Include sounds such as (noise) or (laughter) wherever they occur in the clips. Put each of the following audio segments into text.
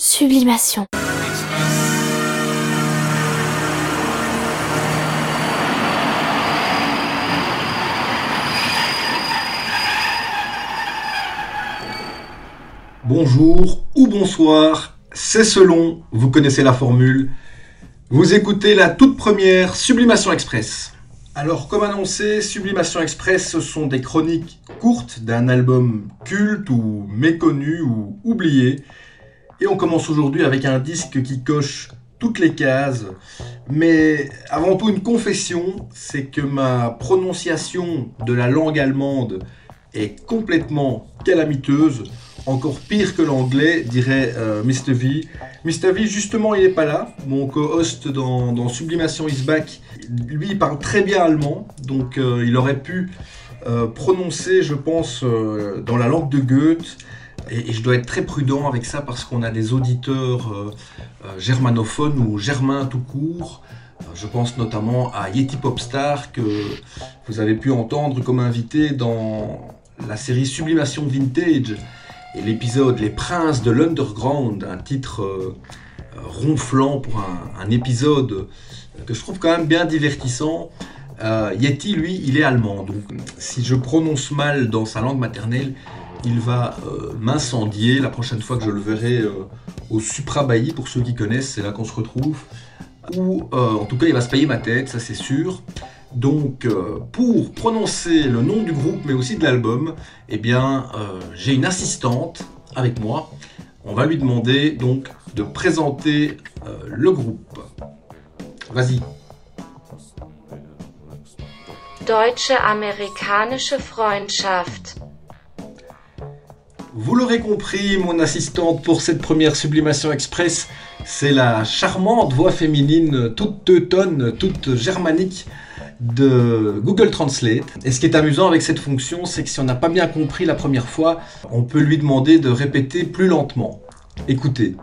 Sublimation. Bonjour ou bonsoir, c'est selon, vous connaissez la formule. Vous écoutez la toute première Sublimation Express. Alors, comme annoncé, Sublimation Express, ce sont des chroniques courtes d'un album culte ou méconnu ou oublié. Et on commence aujourd'hui avec un disque qui coche toutes les cases. Mais avant tout, une confession, c'est que ma prononciation de la langue allemande est complètement calamiteuse encore pire que l'anglais, dirait euh, Mr. V. Mr. V, justement, il n'est pas là. Mon co-host dans, Sublimation is Back, lui, il parle très bien allemand, donc euh, il aurait pu euh, prononcer, je pense, dans la langue de Goethe. Et, je dois être très prudent avec ça parce qu'on a des auditeurs germanophones ou germains tout court. Je pense notamment à Yeti Popstar que vous avez pu entendre comme invité dans la série Sublimation Vintage et l'épisode Les Princes de l'Underground, un titre euh, ronflant pour un, épisode que je trouve quand même bien divertissant. Euh, Yeti, lui, il est allemand, donc si je prononce mal dans sa langue maternelle, il va euh, m'incendier la prochaine fois que je le verrai au Supra Bailly, pour ceux qui connaissent, c'est là qu'on se retrouve. Ou en tout cas, il va se payer ma tête, ça c'est sûr. Donc, euh, pour prononcer le nom du groupe, mais aussi de l'album, eh bien, euh, j'ai une assistante avec moi. On va lui demander donc de présenter euh, le groupe. Vas-y. Deutsche-amerikanische Freundschaft. Vous l'aurez compris, mon assistante pour cette première sublimation express, c'est la charmante voix féminine toute teutonne, toute germanique de Google Translate. Et ce qui est amusant avec cette fonction, c'est que si on n'a pas bien compris la première fois, on peut lui demander de répéter plus lentement. Écoutez.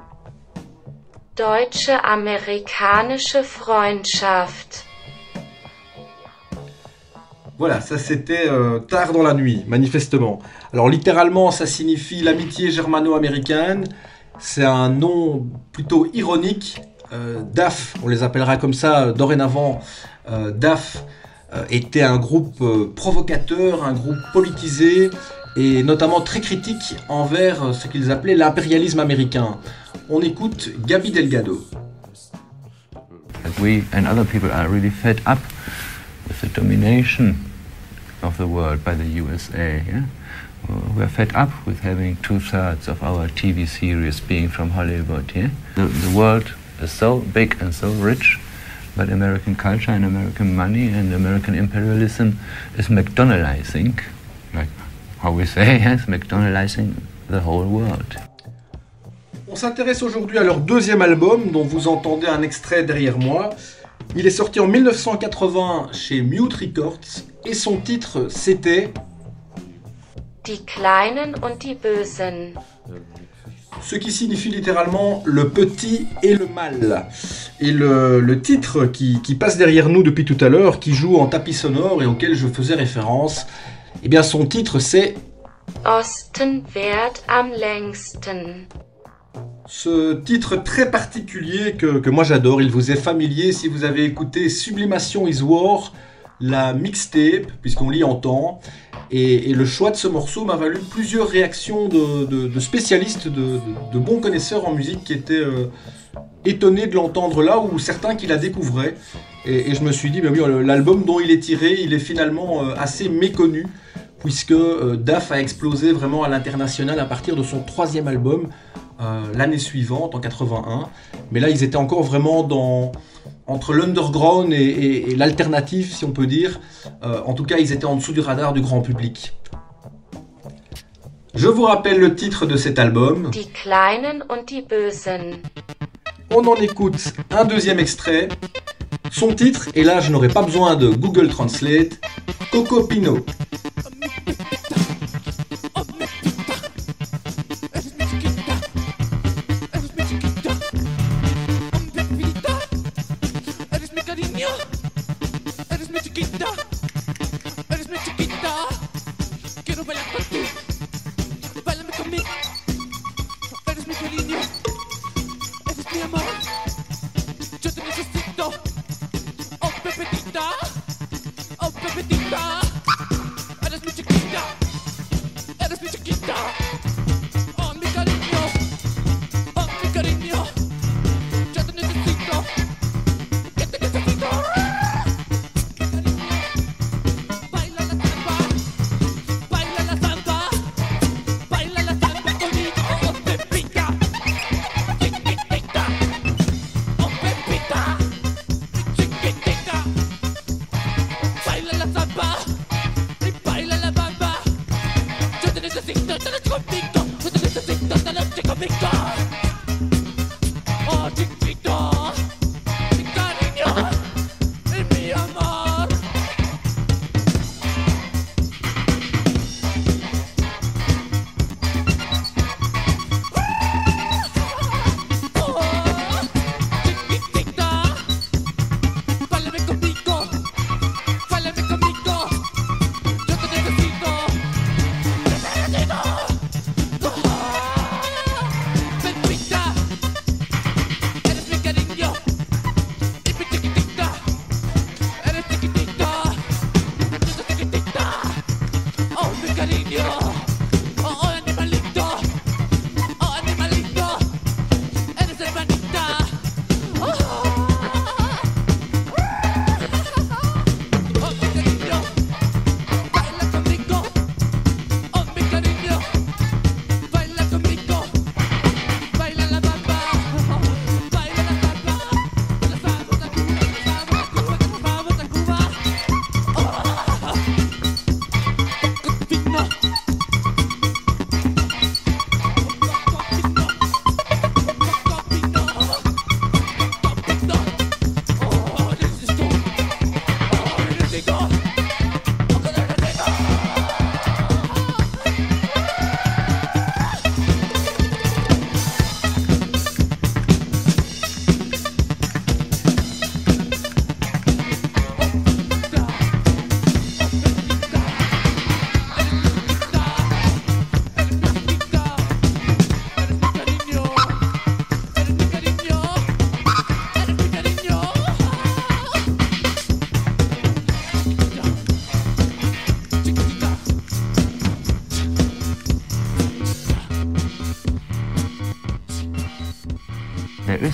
Deutsche-amerikanische Freundschaft. Voilà, ça c'était euh, tard dans la nuit, manifestement. Alors littéralement, ça signifie l'amitié germano-américaine. C'est un nom plutôt ironique. Euh, DAF, on les appellera comme ça dorénavant euh, DAF euh, était un groupe provocateur, un groupe politisé et notamment très critique envers ce qu'ils appelaient l'impérialisme américain. On écoute Gabi Delgado. We and other people are really fed the domination of the world by the USA. Yeah? We're fed up with having two thirds of our TV series being from Hollywood. Yeah? The, the world is so big and so rich but American culture and American money and American imperialism is McDonaldizing, like how we say, (laughs) yes, McDonaldizing the whole world. On s'intéresse aujourd'hui à leur deuxième album, dont vous entendez un extrait derrière moi. Il est sorti en 1980 chez Mute Records et son titre c'était Die Kleinen und die Bösen ce qui signifie littéralement le petit et le mal. Et le, titre qui, passe derrière nous depuis tout à l'heure, qui joue en tapis sonore et auquel je faisais référence, eh bien son titre c'est Osten währt am längsten. Ce titre très particulier que, que moi j'adore, il vous est familier si vous avez écouté Sublimation is War, la mixtape, puisqu'on l'y entend. Et, le choix de ce morceau m'a valu plusieurs réactions de, spécialistes, de, bons connaisseurs en musique qui étaient euh, étonnés de l'entendre là, ou certains qui la découvraient. Et, je me suis dit, mais oui, l'album dont il est tiré, il est finalement euh, assez méconnu, puisque euh, DAF a explosé vraiment à l'international à partir de son troisième album, l'année suivante, en 81. Mais là, ils étaient encore vraiment dans entre l'underground et, l'alternative, si on peut dire. Euh, en tout cas, ils étaient en dessous du radar du grand public. Je vous rappelle le titre de cet album. Die Kleinen und die Bösen. On en écoute un deuxième extrait. Son titre, et là je n'aurai pas besoin de Google Translate, Coco Pino. victor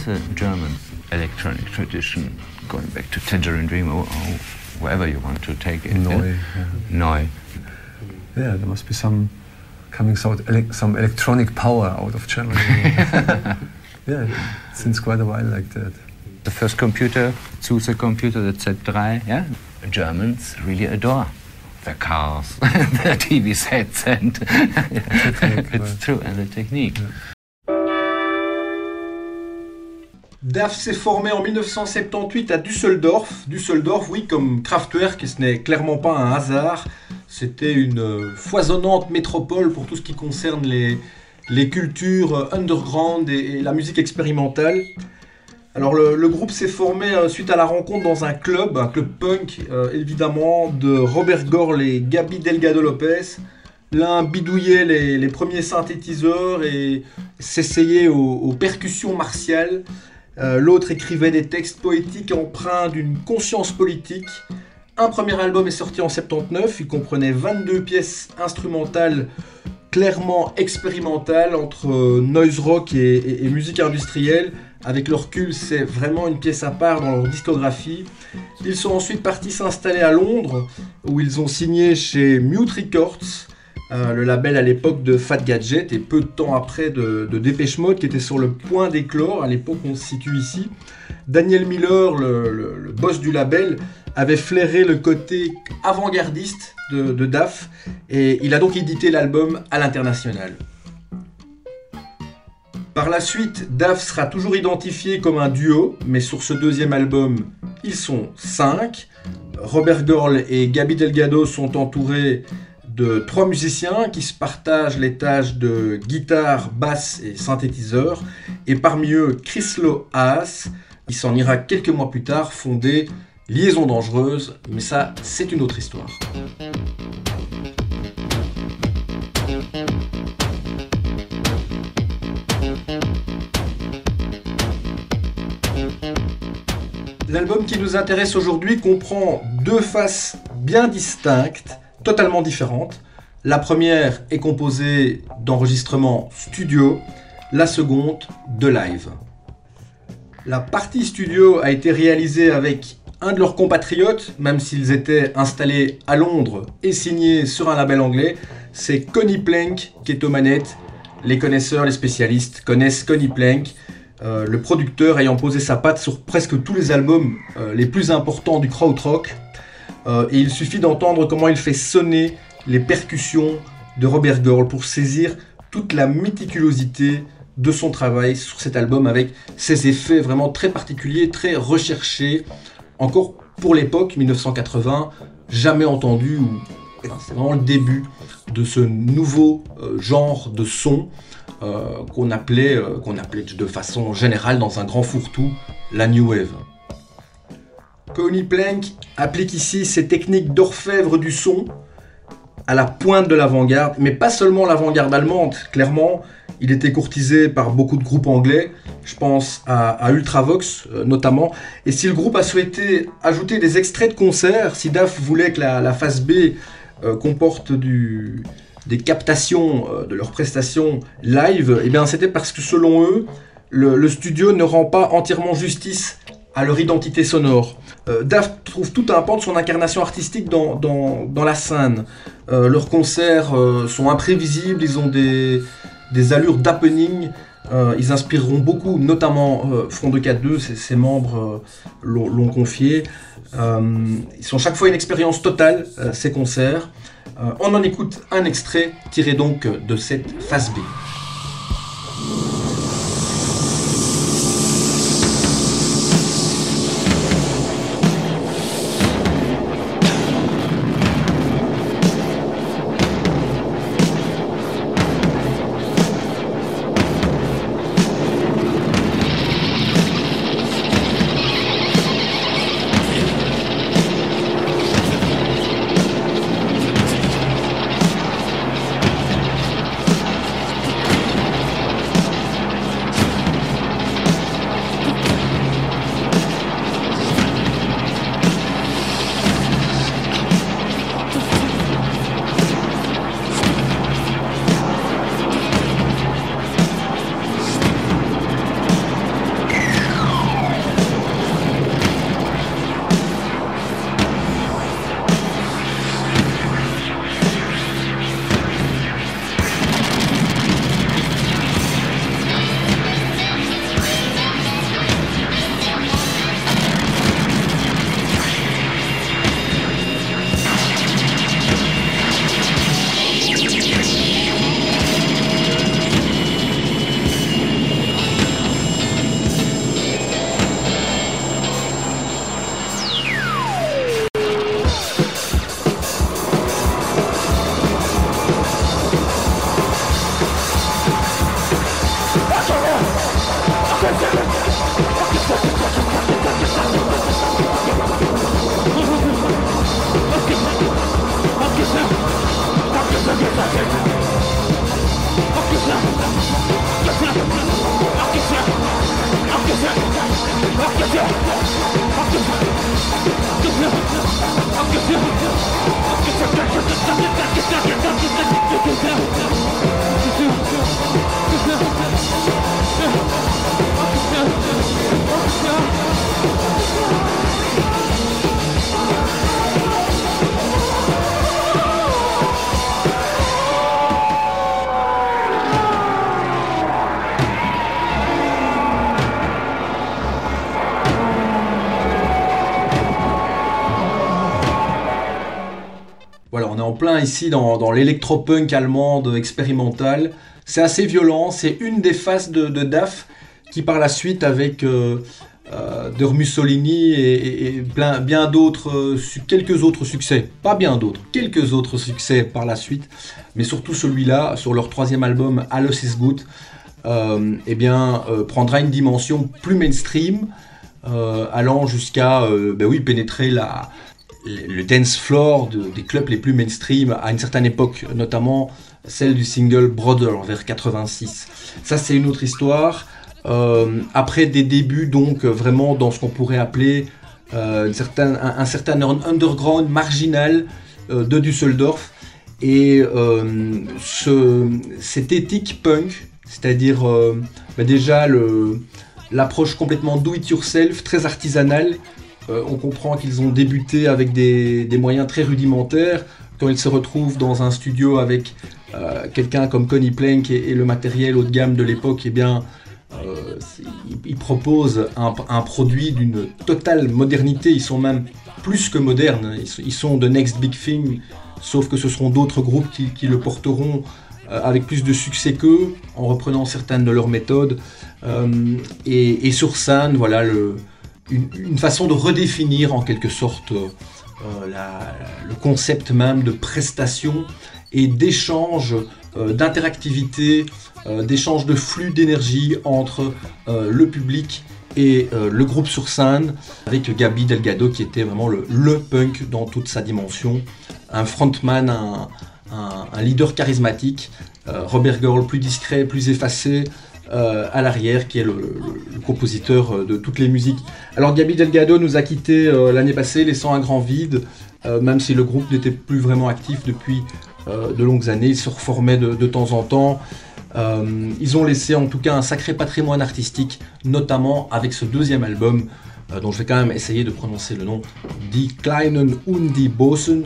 is a German electronic tradition going back to Tangerine Dream or, or wherever you want to take it. Neu. Eh? Yeah? Yeah. Neu. yeah, there must be some coming out ele- some electronic power out of Germany. (laughs) yeah, since quite a while like that. The first computer, SUSE computer, the Z3, yeah? Germans really adore their cars, (laughs) their TV sets, and it's (laughs) true, and the technique. DAF s'est formé en 1978 à Düsseldorf. Düsseldorf, oui, comme Kraftwerk, et ce n'est clairement pas un hasard. C'était une foisonnante métropole pour tout ce qui concerne les, cultures underground et, la musique expérimentale. Alors le, groupe s'est formé euh, suite à la rencontre dans un club, un club punk euh, évidemment, de Robert Gorl et Gabi Delgado Lopez. L'un bidouillait les, premiers synthétiseurs et s'essayait aux percussions martiales. Euh, L'autre écrivait des textes poétiques empreints d'une conscience politique. Un premier album est sorti en 79, il comprenait 22 pièces instrumentales clairement expérimentales entre euh, noise rock et, musique industrielle. Avec le recul, c'est vraiment une pièce à part dans leur discographie. Ils sont ensuite partis s'installer à Londres, où ils ont signé chez Mute Records, euh, le label à l'époque de Fat Gadget, et peu de temps après de, de Dépêche Mode, qui était sur le point d'éclore. À l'époque, on se situe ici. Daniel Miller, le, boss du label, avait flairé le côté avant-gardiste de, de DAF, et il a donc édité l'album à l'international. Par la suite, DAF sera toujours identifié comme un duo, mais sur ce deuxième album, ils sont cinq. Robert Gorl et Gabi Delgado sont entourés de trois musiciens qui se partagent les tâches de guitare, basse et synthétiseur. Et parmi eux, Chryslo Haas, il s'en ira quelques mois plus tard fonder Liaison Dangereuse, mais ça, c'est une autre histoire. L'album qui nous intéresse aujourd'hui comprend deux faces bien distinctes, totalement différentes. La première est composée d'enregistrements studio, la seconde de live. La partie studio a été réalisée avec un de leurs compatriotes, même s'ils étaient installés à Londres et signés sur un label anglais, c'est Connie Plank qui est aux manettes. Les connaisseurs, les spécialistes connaissent Connie Plank, euh, le producteur ayant posé sa patte sur presque tous les albums euh, les plus importants du krautrock. Euh, et il suffit d'entendre comment il fait sonner les percussions de Robert Gorl pour saisir toute la méticulosité de son travail sur cet album avec ses effets vraiment très particuliers, très recherchés, encore pour l'époque 1980, jamais entendu ou c'est vraiment le début de ce nouveau euh, genre de son euh, qu'on appelait de façon générale dans un grand fourre-tout la New Wave. Connie Plank applique ici ses techniques d'orfèvre du son à la pointe de l'avant-garde, mais pas seulement l'avant-garde allemande, clairement, il était courtisé par beaucoup de groupes anglais, je pense à, Ultravox notamment, et si le groupe a souhaité ajouter des extraits de concerts, si DAF voulait que la, phase B euh, comportent du, des captations euh, de leurs prestations live, eh bien c'était parce que selon eux, le, studio ne rend pas entièrement justice à leur identité sonore. Euh, Daft trouve tout un pan de son incarnation artistique dans, la scène. leurs concerts sont imprévisibles, ils ont des, des allures d'happening. ils inspireront beaucoup, notamment Front de 4-2, ses, membres l'ont confié. Euh, ils sont chaque fois une expérience totale, euh, ces concerts. Euh, on en écoute un extrait tiré donc de cette phase B. plein ici dans, dans l'électropunk allemande expérimentale. C'est assez violent, c'est une des faces de, de, DAF qui par la suite avec euh, euh de Mussolini et, bien d'autres, euh, quelques autres succès, pas bien d'autres, quelques autres succès par la suite, mais surtout celui-là sur leur troisième album Alles is Good, euh, eh bien prendra une dimension plus mainstream, allant jusqu'à ben oui pénétrer la le dance floor des clubs les plus mainstream à une certaine époque, notamment celle du single Brother vers 86. Ça c'est une autre histoire. Euh, après des débuts donc vraiment dans ce qu'on pourrait appeler euh, un, certain underground marginal euh, de Düsseldorf et ce, cette éthique punk, c'est-à-dire bah, déjà l'approche complètement do it yourself, très artisanale, euh, on comprend qu'ils ont débuté avec des, moyens très rudimentaires. Quand ils se retrouvent dans un studio avec euh, quelqu'un comme Connie Plank et, le matériel haut de gamme de l'époque, eh bien, euh, ils, proposent un, produit d'une totale modernité. Ils sont même plus que modernes. Ils, sont de Next Big Thing, sauf que ce seront d'autres groupes qui, le porteront avec plus de succès qu'eux, en reprenant certaines de leurs méthodes. Et, sur scène, voilà, une, façon de redéfinir en quelque sorte le concept même de prestation et d'échange, d'interactivité, d'échange de flux d'énergie entre le public et euh, le groupe sur scène avec Gabi Delgado qui était vraiment le, punk dans toute sa dimension, un frontman, un, leader charismatique, euh, Robert Girl plus discret, plus effacé, euh, à l'arrière, qui est le, compositeur de toutes les musiques. Alors Gabi Delgado nous a quittés l'année passée, laissant un grand vide, même si le groupe n'était plus vraiment actif depuis de longues années, il se reformait de temps en temps. Euh, ils ont laissé en tout cas un sacré patrimoine artistique, notamment avec ce deuxième album, euh, dont je vais quand même essayer de prononcer le nom, Die Kleinen und die Bosen.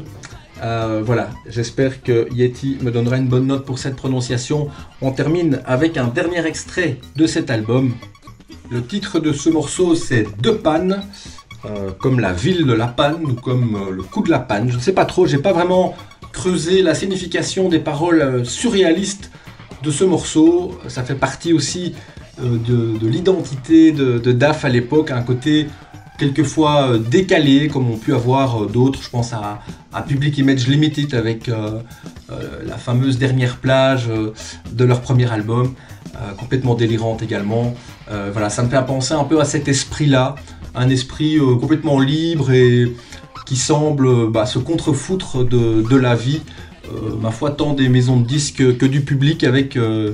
Euh, voilà, j'espère que Yeti me donnera une bonne note pour cette prononciation. On termine avec un dernier extrait de cet album. Le titre de ce morceau c'est De Panne, comme la ville de la panne ou comme le coup de la panne. Je ne sais pas trop, j'ai pas vraiment creusé la signification des paroles surréalistes de ce morceau. Ça fait partie aussi euh, de, l'identité de, DAF à l'époque, un côté quelquefois euh, décalé, comme on pu avoir euh, d'autres. Je pense à, Public Image Limited avec la fameuse dernière plage de leur premier album, complètement délirante également. voilà, ça me fait penser un peu à cet esprit-là, un esprit complètement libre et qui semble bah, se contrefoutre de la vie euh, ma foi, tant des maisons de disques que du public avec euh,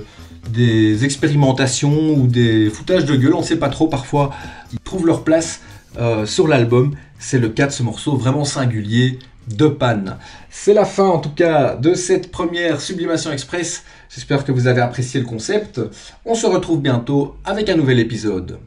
des expérimentations ou des foutages de gueule, on ne sait pas trop parfois. Ils trouvent leur place euh, sur l'album. C'est le cas de ce morceau vraiment singulier de Panne. C'est la fin en tout cas de cette première Sublimation Express. J'espère que vous avez apprécié le concept. On se retrouve bientôt avec un nouvel épisode.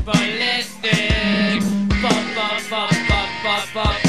ballistic. Bop, bop, bop, bop, bop, bop.